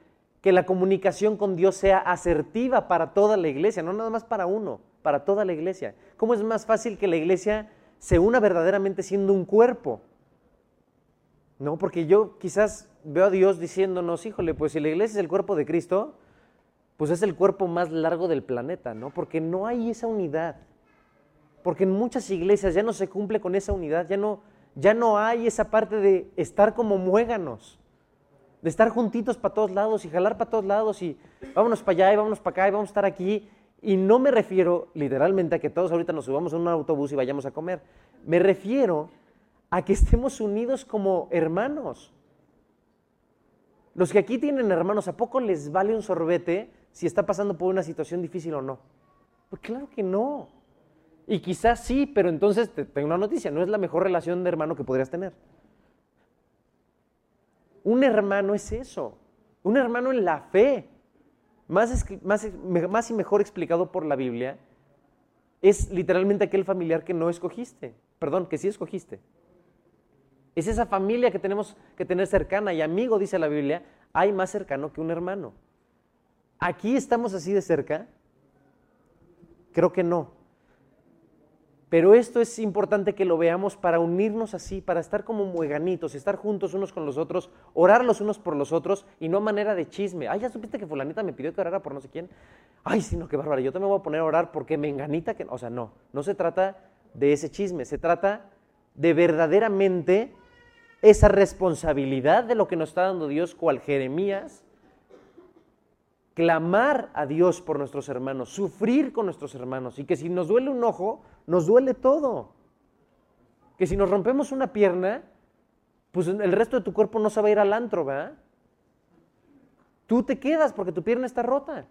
Speaker 1: que la comunicación con Dios sea asertiva para toda la iglesia, no nada más para uno, para toda la iglesia? ¿Cómo es más fácil que la iglesia se una verdaderamente siendo un cuerpo? No, porque yo quizás veo a Dios diciéndonos, híjole, pues si la iglesia es el cuerpo de Cristo, pues es el cuerpo más largo del planeta, ¿no? Porque no hay esa unidad. Porque en muchas iglesias ya no se cumple con esa unidad, ya no, ya no hay esa parte de estar como muéganos, de estar juntitos para todos lados y jalar para todos lados y vámonos para allá y vámonos para acá y vamos a estar aquí. Y no me refiero literalmente a que todos ahorita nos subamos a un autobús y vayamos a comer. Me refiero a que estemos unidos como hermanos. Los que aquí tienen hermanos, ¿a poco les vale un sorbete si está pasando por una situación difícil o no? Pues claro que no. Y quizás sí, pero entonces te tengo una noticia, no es la mejor relación de hermano que podrías tener. Un hermano es eso, un hermano en la fe, más, más, más y mejor explicado por la Biblia, es literalmente aquel familiar que no escogiste, perdón, que sí escogiste. Es esa familia que tenemos que tener cercana y amigo, dice la Biblia, hay más cercano que un hermano. ¿Aquí estamos así de cerca? Creo que no. Pero esto es importante que lo veamos para unirnos así, para estar como mueganitos, estar juntos unos con los otros, orar los unos por los otros y no a manera de chisme. Ay, ya supiste que fulanita me pidió que orara por no sé quién. Ay, sí, no, qué bárbaro, yo también voy a poner a orar porque me enganita que... O sea, no, no se trata de ese chisme, se trata de verdaderamente esa responsabilidad de lo que nos está dando Dios, cual Jeremías, clamar a Dios por nuestros hermanos, sufrir con nuestros hermanos, y que si nos duele un ojo, nos duele todo. Que si nos rompemos una pierna, pues el resto de tu cuerpo no se va a ir al antro, ¿verdad? Tú te quedas porque tu pierna está rota.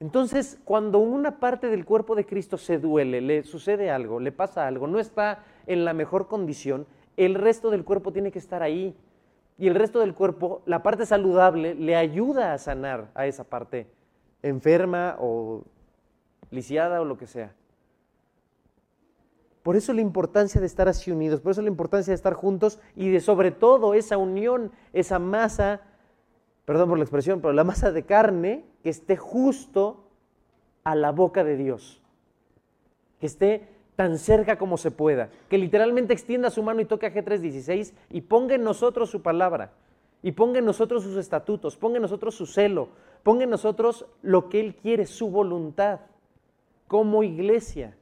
Speaker 1: Entonces, cuando una parte del cuerpo de Cristo se duele, le sucede algo, le pasa algo, no está en la mejor condición, el resto del cuerpo tiene que estar ahí. Y el resto del cuerpo, la parte saludable, le ayuda a sanar a esa parte enferma o lisiada o lo que sea. Por eso la importancia de estar así unidos, por eso la importancia de estar juntos y de sobre todo esa unión, esa masa, perdón por la expresión, pero la masa de carne que esté justo a la boca de Dios. Que esté tan cerca como se pueda, que literalmente extienda su mano y toque a G316 y ponga en nosotros su palabra, y ponga en nosotros sus estatutos, ponga en nosotros su celo, ponga en nosotros lo que Él quiere, su voluntad, como iglesia.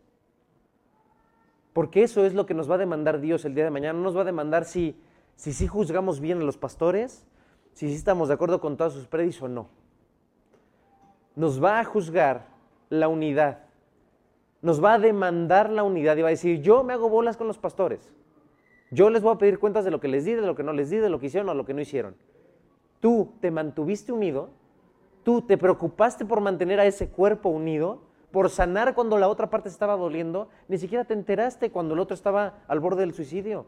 Speaker 1: Porque eso es lo que nos va a demandar Dios el día de mañana. No nos va a demandar si si sí juzgamos bien a los pastores, si sí estamos de acuerdo con todas sus predis o no. Nos va a juzgar la unidad nos va a demandar la unidad y va a decir, yo me hago bolas con los pastores. Yo les voy a pedir cuentas de lo que les di, de lo que no les di, de lo que hicieron o lo que no hicieron. Tú te mantuviste unido, tú te preocupaste por mantener a ese cuerpo unido, por sanar cuando la otra parte estaba doliendo, ni siquiera te enteraste cuando el otro estaba al borde del suicidio.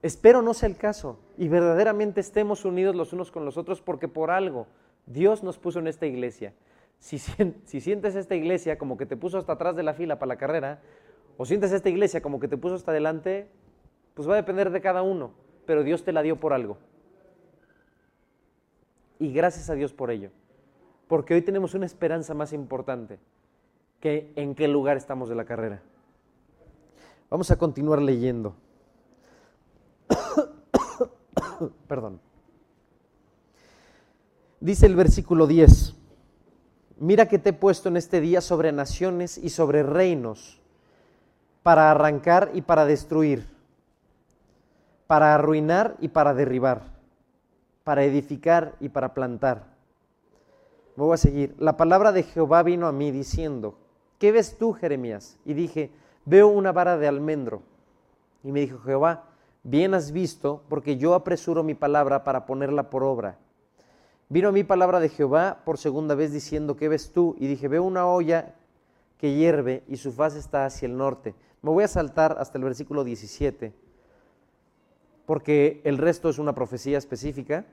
Speaker 1: Espero no sea el caso y verdaderamente estemos unidos los unos con los otros porque por algo Dios nos puso en esta iglesia. Si, sientes esta iglesia como que te puso hasta atrás de la fila para la carrera, o sientes esta iglesia como que te puso hasta adelante, pues va a depender de cada uno, pero Dios te la dio por algo. Y gracias a Dios por ello, porque hoy tenemos una esperanza más importante que en qué lugar estamos de la carrera. Vamos a continuar leyendo. Perdón. Dice el versículo 10, mira que te he puesto en este día sobre naciones y sobre reinos, para arrancar y para destruir, para arruinar y para derribar, para edificar y para plantar. Voy a seguir. La palabra de Jehová vino a mí diciendo, ¿qué ves tú, Jeremías? Y dije, veo una vara de almendro. Y me dijo Jehová, bien has visto, porque yo apresuro mi palabra para ponerla por obra. Vino a mí palabra de Jehová por segunda vez diciendo, ¿qué ves tú? Y dije, veo una olla que hierve y su faz está hacia el norte. Me voy a saltar hasta el versículo 17, porque el resto es una profecía específica.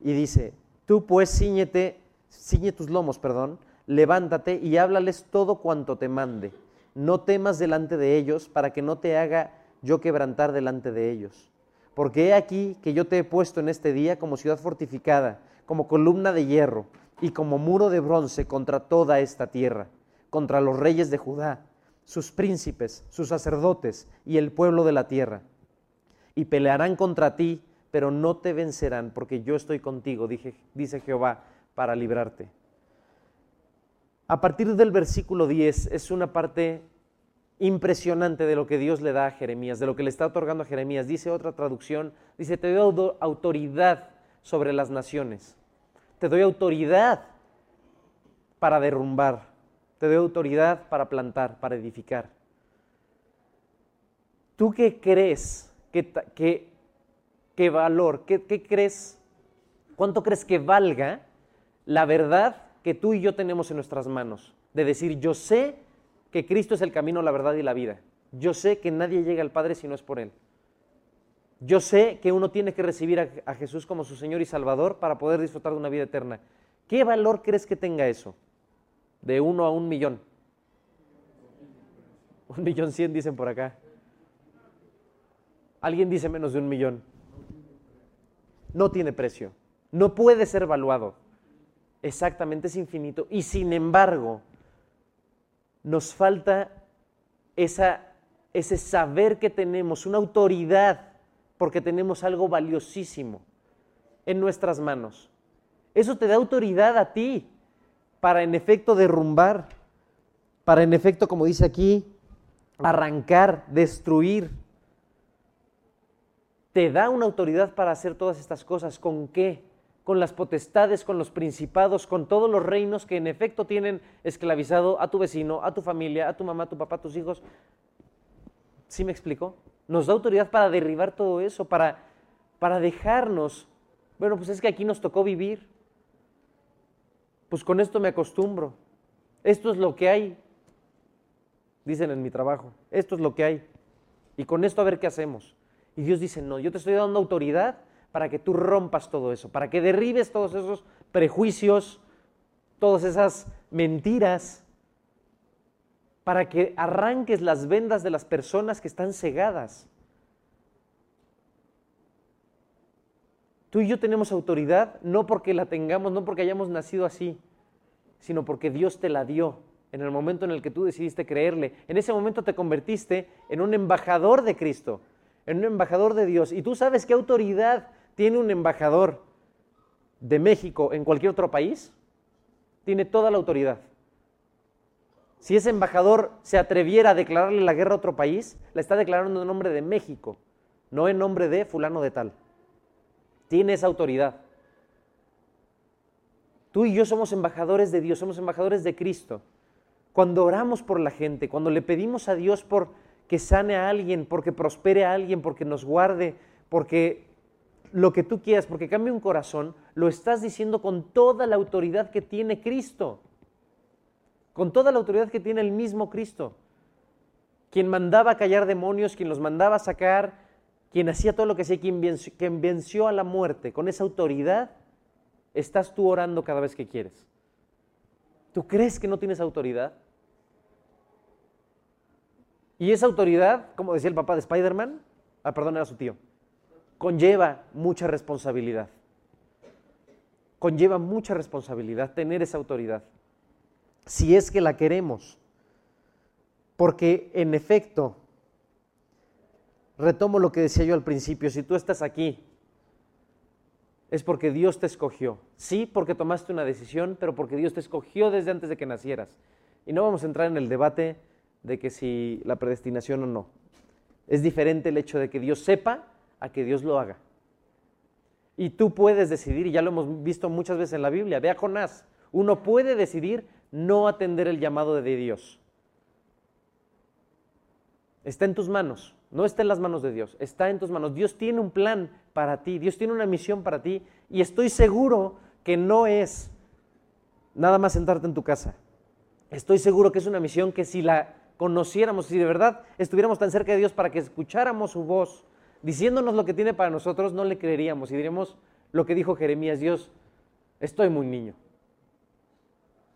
Speaker 1: Y dice, tú pues ciñete, ciñe tus lomos, perdón, levántate y háblales todo cuanto te mande. No temas delante de ellos para que no te haga yo quebrantar delante de ellos. Porque he aquí que yo te he puesto en este día como ciudad fortificada, como columna de hierro y como muro de bronce contra toda esta tierra, contra los reyes de Judá, sus príncipes, sus sacerdotes y el pueblo de la tierra. Y pelearán contra ti, pero no te vencerán, porque yo estoy contigo, dice Jehová, para librarte. A partir del versículo 10 es una parte impresionante de lo que Dios le da a Jeremías, de lo que le está otorgando a Jeremías. Dice otra traducción, dice, te doy autoridad sobre las naciones, te doy autoridad para derrumbar, te doy autoridad para plantar, para edificar. ¿Tú qué crees? ¿Qué, valor? ¿Qué, ¿Qué crees? ¿Cuánto crees que valga la verdad que tú y yo tenemos en nuestras manos? De decir, yo sé que Cristo es el camino, la verdad y la vida. Yo sé que nadie llega al Padre si no es por Él. Yo sé que uno tiene que recibir a, Jesús como su Señor y Salvador para poder disfrutar de una vida eterna. ¿Qué valor crees que tenga eso? De uno a un millón. Un millón cien dicen por acá. Alguien dice menos de un millón. No tiene precio. No puede ser evaluado. Exactamente, es infinito. Y sin embargo, nos falta ese saber que tenemos, una autoridad, porque tenemos algo valiosísimo en nuestras manos. Eso te da autoridad a ti para en efecto derrumbar, para en efecto, como dice aquí, arrancar, destruir. Te da una autoridad para hacer todas estas cosas. ¿Con qué? con las potestades, con los principados, con todos los reinos que en efecto tienen esclavizado a tu vecino, a tu familia, a tu mamá, a tu papá, a tus hijos. ¿Sí me explico? Nos da autoridad para derribar todo eso, para, para dejarnos. Bueno, pues es que aquí nos tocó vivir. Pues con esto me acostumbro. Esto es lo que hay. Dicen en mi trabajo, esto es lo que hay. Y con esto a ver qué hacemos. Y Dios dice, no, yo te estoy dando autoridad para que tú rompas todo eso, para que derribes todos esos prejuicios, todas esas mentiras, para que arranques las vendas de las personas que están cegadas. Tú y yo tenemos autoridad no porque la tengamos, no porque hayamos nacido así, sino porque Dios te la dio en el momento en el que tú decidiste creerle. En ese momento te convertiste en un embajador de Cristo, en un embajador de Dios. Y tú sabes qué autoridad tiene un embajador de México en cualquier otro país, tiene toda la autoridad. Si ese embajador se atreviera a declararle la guerra a otro país, la está declarando en nombre de México, no en nombre de fulano de tal. Tiene esa autoridad. Tú y yo somos embajadores de Dios, somos embajadores de Cristo. Cuando oramos por la gente, cuando le pedimos a Dios por que sane a alguien, porque prospere a alguien, porque nos guarde, porque lo que tú quieras, porque cambie un corazón, lo estás diciendo con toda la autoridad que tiene Cristo. Con toda la autoridad que tiene el mismo Cristo. Quien mandaba callar demonios, quien los mandaba sacar, quien hacía todo lo que hacía, quien venció, quien venció a la muerte. Con esa autoridad estás tú orando cada vez que quieres. ¿Tú crees que no tienes autoridad? Y esa autoridad, como decía el papá de Spider-Man, ah, perdón, era su tío, conlleva mucha responsabilidad. Conlleva mucha responsabilidad tener esa autoridad, si es que la queremos. Porque en efecto, retomo lo que decía yo al principio, si tú estás aquí, es porque Dios te escogió. Sí, porque tomaste una decisión, pero porque Dios te escogió desde antes de que nacieras. Y no vamos a entrar en el debate de que si la predestinación o no. Es diferente el hecho de que Dios sepa a que Dios lo haga. Y tú puedes decidir, y ya lo hemos visto muchas veces en la Biblia, ve a Jonás, uno puede decidir no atender el llamado de Dios. Está en tus manos, no está en las manos de Dios, está en tus manos. Dios tiene un plan para ti, Dios tiene una misión para ti y estoy seguro que no es nada más sentarte en tu casa. Estoy seguro que es una misión que si la conociéramos, si de verdad estuviéramos tan cerca de Dios para que escucháramos su voz, diciéndonos lo que tiene para nosotros, no le creeríamos y diríamos lo que dijo Jeremías, Dios, estoy muy niño.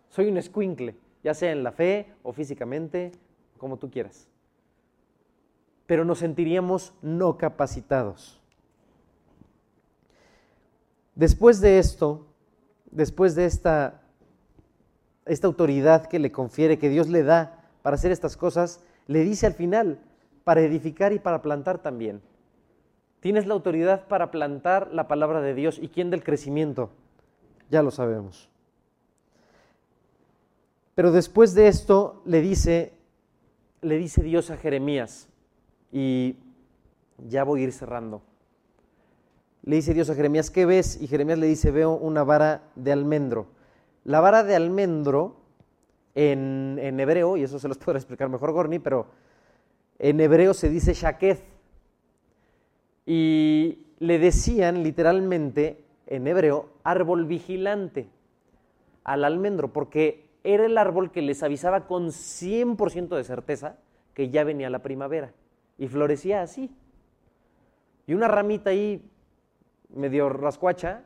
Speaker 1: Soy un escuincle, ya sea en la fe o físicamente, como tú quieras. Pero nos sentiríamos no capacitados. Después de esto, después de esta, esta autoridad que le confiere, que Dios le da para hacer estas cosas, le dice al final, para edificar y para plantar también. Tienes la autoridad para plantar la palabra de Dios. ¿Y quién del crecimiento? Ya lo sabemos. Pero después de esto le dice, le dice Dios a Jeremías, y ya voy a ir cerrando. Le dice Dios a Jeremías, ¿qué ves? Y Jeremías le dice, veo una vara de almendro. La vara de almendro en, hebreo, y eso se los podrá explicar mejor Gorni, pero en hebreo se dice shaketh. Y le decían literalmente en hebreo árbol vigilante al almendro, porque era el árbol que les avisaba con 100% de certeza que ya venía la primavera y florecía así. Y una ramita ahí medio rascuacha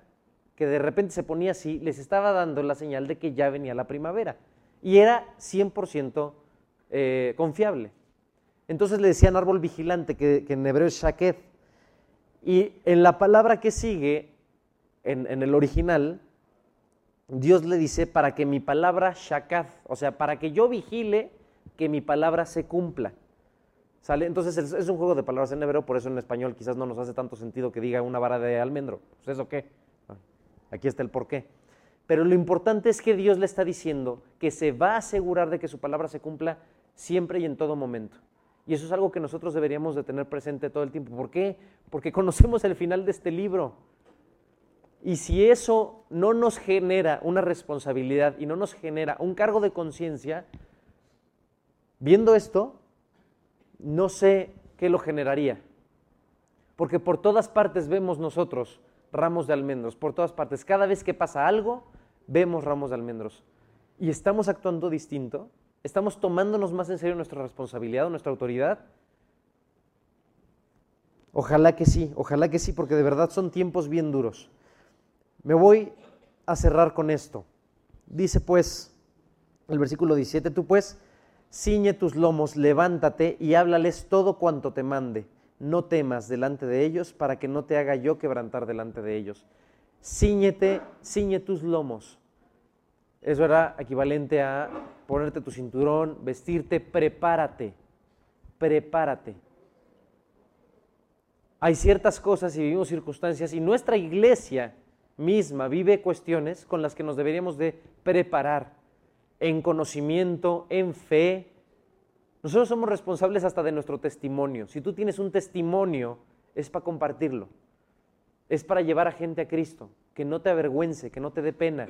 Speaker 1: que de repente se ponía así, les estaba dando la señal de que ya venía la primavera. Y era 100% eh, confiable. Entonces le decían árbol vigilante, que, en hebreo es shaketh. Y en la palabra que sigue, en el original, Dios le dice para que mi palabra shakaz, o sea, para que yo vigile que mi palabra se cumpla. ¿Sale? Entonces es, un juego de palabras en hebreo, por eso en español quizás no nos hace tanto sentido que diga una vara de almendro. Pues eso qué. Ah, aquí está el porqué. Pero lo importante es que Dios le está diciendo que se va a asegurar de que su palabra se cumpla siempre y en todo momento. Y eso es algo que nosotros deberíamos de tener presente todo el tiempo. ¿Por qué? Porque conocemos el final de este libro. Y si eso no nos genera una responsabilidad y no nos genera un cargo de conciencia, viendo esto, no sé qué lo generaría. Porque por todas partes vemos nosotros ramos de almendros, por todas partes. Cada vez que pasa algo, vemos ramos de almendros. Y estamos actuando distinto, estamos tomándonos más en serio nuestra responsabilidad, nuestra autoridad. Ojalá que sí, ojalá que sí, porque de verdad son tiempos bien duros. Me voy a cerrar con esto. Dice pues el versículo 17, tú pues ciñe tus lomos, levántate y háblales todo cuanto te mande. No temas delante de ellos para que no te haga yo quebrantar delante de ellos. Cíñete, ciñe tus lomos. Eso era equivalente a ponerte tu cinturón, vestirte, prepárate, prepárate. Hay ciertas cosas y vivimos circunstancias y nuestra iglesia misma vive cuestiones con las que nos deberíamos de preparar en conocimiento, en fe. Nosotros somos responsables hasta de nuestro testimonio. Si tú tienes un testimonio, es para compartirlo. Es para llevar a gente a Cristo, que no te avergüence, que no te dé pena.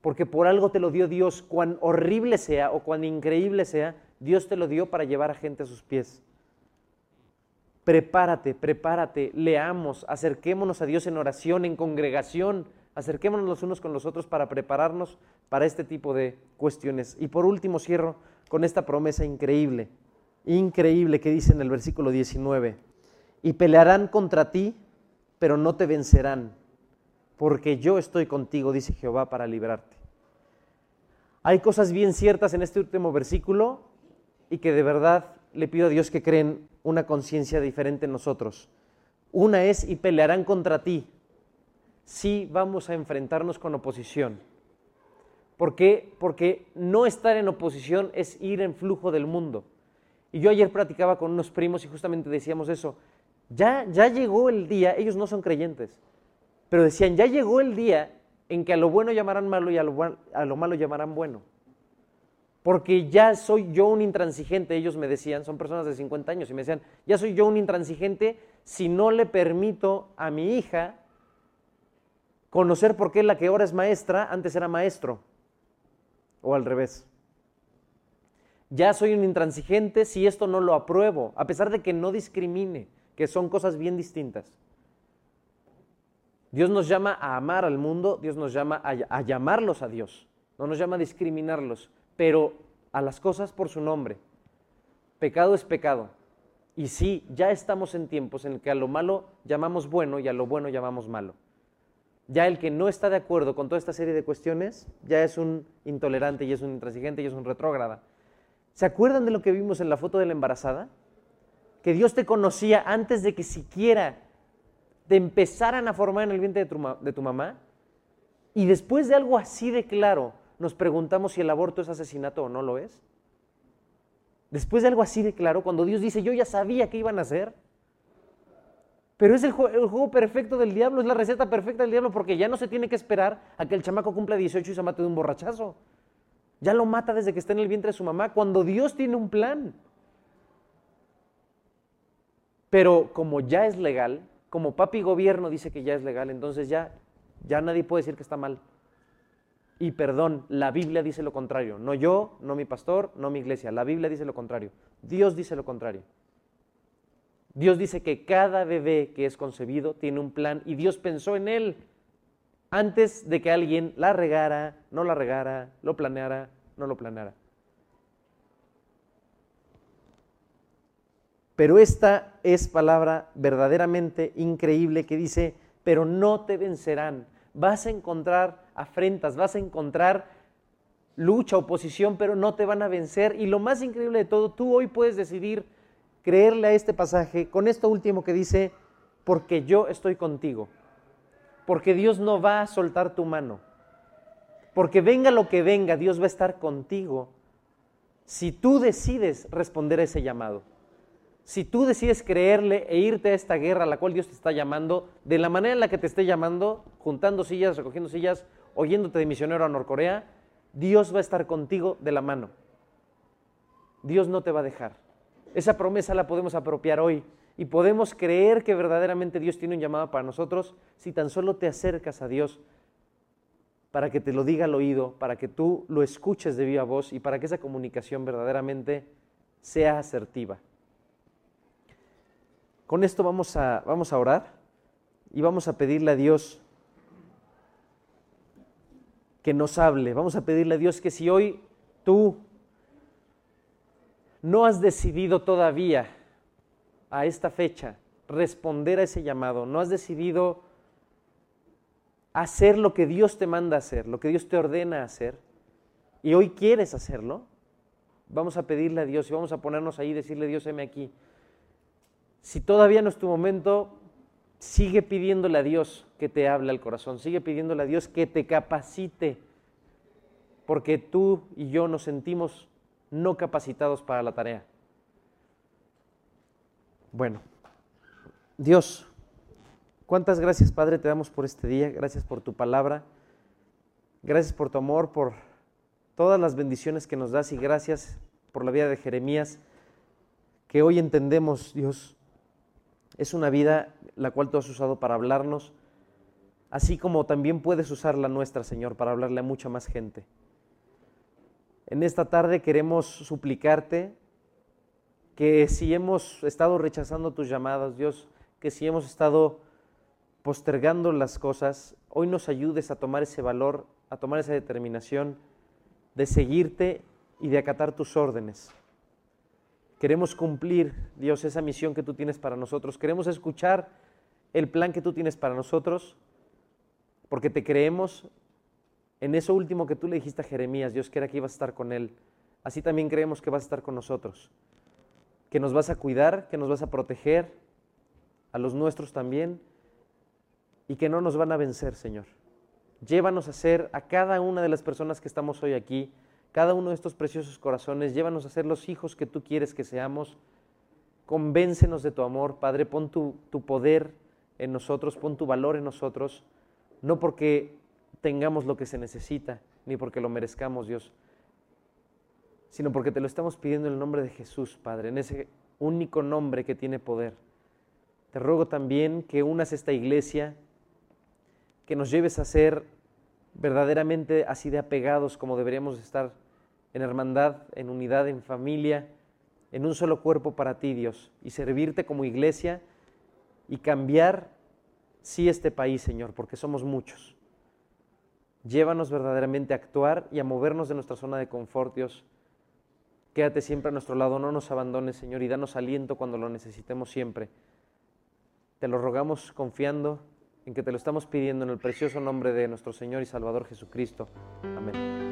Speaker 1: Porque por algo te lo dio Dios, cuán horrible sea o cuán increíble sea, Dios te lo dio para llevar a gente a sus pies prepárate, prepárate, leamos, acerquémonos a Dios en oración, en congregación, acerquémonos los unos con los otros para prepararnos para este tipo de cuestiones. Y por último cierro con esta promesa increíble, increíble que dice en el versículo 19, y pelearán contra ti, pero no te vencerán, porque yo estoy contigo, dice Jehová, para librarte. Hay cosas bien ciertas en este último versículo y que de verdad le pido a Dios que creen una conciencia diferente en nosotros. Una es y pelearán contra ti. Sí vamos a enfrentarnos con oposición. ¿Por qué? Porque no estar en oposición es ir en flujo del mundo. Y yo ayer platicaba con unos primos y justamente decíamos eso. Ya, ya llegó el día, ellos no son creyentes, pero decían, ya llegó el día en que a lo bueno llamarán malo y a lo, a lo malo llamarán bueno. Porque ya soy yo un intransigente, ellos me decían, son personas de 50 años, y me decían, ya soy yo un intransigente si no le permito a mi hija conocer por qué la que ahora es maestra antes era maestro, o al revés. Ya soy un intransigente si esto no lo apruebo, a pesar de que no discrimine, que son cosas bien distintas. Dios nos llama a amar al mundo, Dios nos llama a, a llamarlos a Dios, no nos llama a discriminarlos pero a las cosas por su nombre. Pecado es pecado. Y sí, ya estamos en tiempos en que a lo malo llamamos bueno y a lo bueno llamamos malo. Ya el que no está de acuerdo con toda esta serie de cuestiones, ya es un intolerante y es un intransigente y es un retrógrada. ¿Se acuerdan de lo que vimos en la foto de la embarazada? Que Dios te conocía antes de que siquiera te empezaran a formar en el vientre de tu, de tu mamá. Y después de algo así de claro, nos preguntamos si el aborto es asesinato o no lo es? Después de algo así de claro, cuando Dios dice, yo ya sabía que iban a hacer, pero es el, juego perfecto del diablo, es la receta perfecta del diablo, porque ya no se tiene que esperar a que el chamaco cumpla 18 y se mate de un borrachazo. Ya lo mata desde que está en el vientre de su mamá, cuando Dios tiene un plan. Pero como ya es legal, como papi gobierno dice que ya es legal, entonces ya, ya nadie puede decir que está mal. Y perdón, la Biblia dice lo contrario. No yo, no mi pastor, no mi iglesia. La Biblia dice lo contrario. Dios dice lo contrario. Dios dice que cada bebé que es concebido tiene un plan y Dios pensó en él antes de que alguien la regara, no la regara, lo planeara, no lo planeara. Pero esta es palabra verdaderamente increíble que dice, pero no te vencerán. Vas a encontrar afrentas, vas a encontrar lucha, oposición, pero no te van a vencer. Y lo más increíble de todo, tú hoy puedes decidir creerle a este pasaje con esto último que dice, porque yo estoy contigo, porque Dios no va a soltar tu mano, porque venga lo que venga, Dios va a estar contigo si tú decides responder a ese llamado. Si tú decides creerle e irte a esta guerra a la cual Dios te está llamando, de la manera en la que te esté llamando, juntando sillas, recogiendo sillas, oyéndote de misionero a Norcorea, Dios va a estar contigo de la mano. Dios no te va a dejar. Esa promesa la podemos apropiar hoy y podemos creer que verdaderamente Dios tiene un llamado para nosotros si tan solo te acercas a Dios para que te lo diga al oído, para que tú lo escuches de viva voz y para que esa comunicación verdaderamente sea asertiva. Con esto vamos a, vamos a orar y vamos a pedirle a Dios que nos hable. Vamos a pedirle a Dios que si hoy tú no has decidido todavía a esta fecha responder a ese llamado, no has decidido hacer lo que Dios te manda hacer, lo que Dios te ordena hacer, y hoy quieres hacerlo, vamos a pedirle a Dios y vamos a ponernos ahí y decirle, Dios, heme aquí. Si todavía no es tu momento, sigue pidiéndole a Dios que te hable al corazón, sigue pidiéndole a Dios que te capacite, porque tú y yo nos sentimos no capacitados para la tarea. Bueno, Dios, cuántas gracias Padre te damos por este día, gracias por tu palabra, gracias por tu amor, por todas las bendiciones que nos das y gracias por la vida de Jeremías, que hoy entendemos, Dios, es una vida la cual tú has usado para hablarnos, así como también puedes usar la nuestra, Señor, para hablarle a mucha más gente. En esta tarde queremos suplicarte que si hemos estado rechazando tus llamadas, Dios, que si hemos estado postergando las cosas, hoy nos ayudes a tomar ese valor, a tomar esa determinación de seguirte y de acatar tus órdenes. Queremos cumplir, Dios, esa misión que tú tienes para nosotros. Queremos escuchar el plan que tú tienes para nosotros, porque te creemos en eso último que tú le dijiste a Jeremías, Dios, que era que ibas a estar con él. Así también creemos que vas a estar con nosotros, que nos vas a cuidar, que nos vas a proteger, a los nuestros también, y que no nos van a vencer, Señor. Llévanos a ser a cada una de las personas que estamos hoy aquí, cada uno de estos preciosos corazones, llévanos a ser los hijos que tú quieres que seamos. Convéncenos de tu amor, Padre, pon tu, poder en nosotros, pon tu valor en nosotros, no porque tengamos lo que se necesita, ni porque lo merezcamos, Dios, sino porque te lo estamos pidiendo en el nombre de Jesús, Padre, en ese único nombre que tiene poder. Te ruego también que unas esta iglesia, que nos lleves a ser verdaderamente así de apegados como deberíamos estar en hermandad, en unidad, en familia, en un solo cuerpo para ti, Dios, y servirte como iglesia y cambiar, sí, este país, Señor, porque somos muchos. Llévanos verdaderamente a actuar y a movernos de nuestra zona de confort, Dios. Quédate siempre a nuestro lado, no nos abandones, Señor, y danos aliento cuando lo necesitemos siempre. Te lo rogamos confiando en que te lo estamos pidiendo en el precioso nombre de nuestro Señor y Salvador Jesucristo. Amén.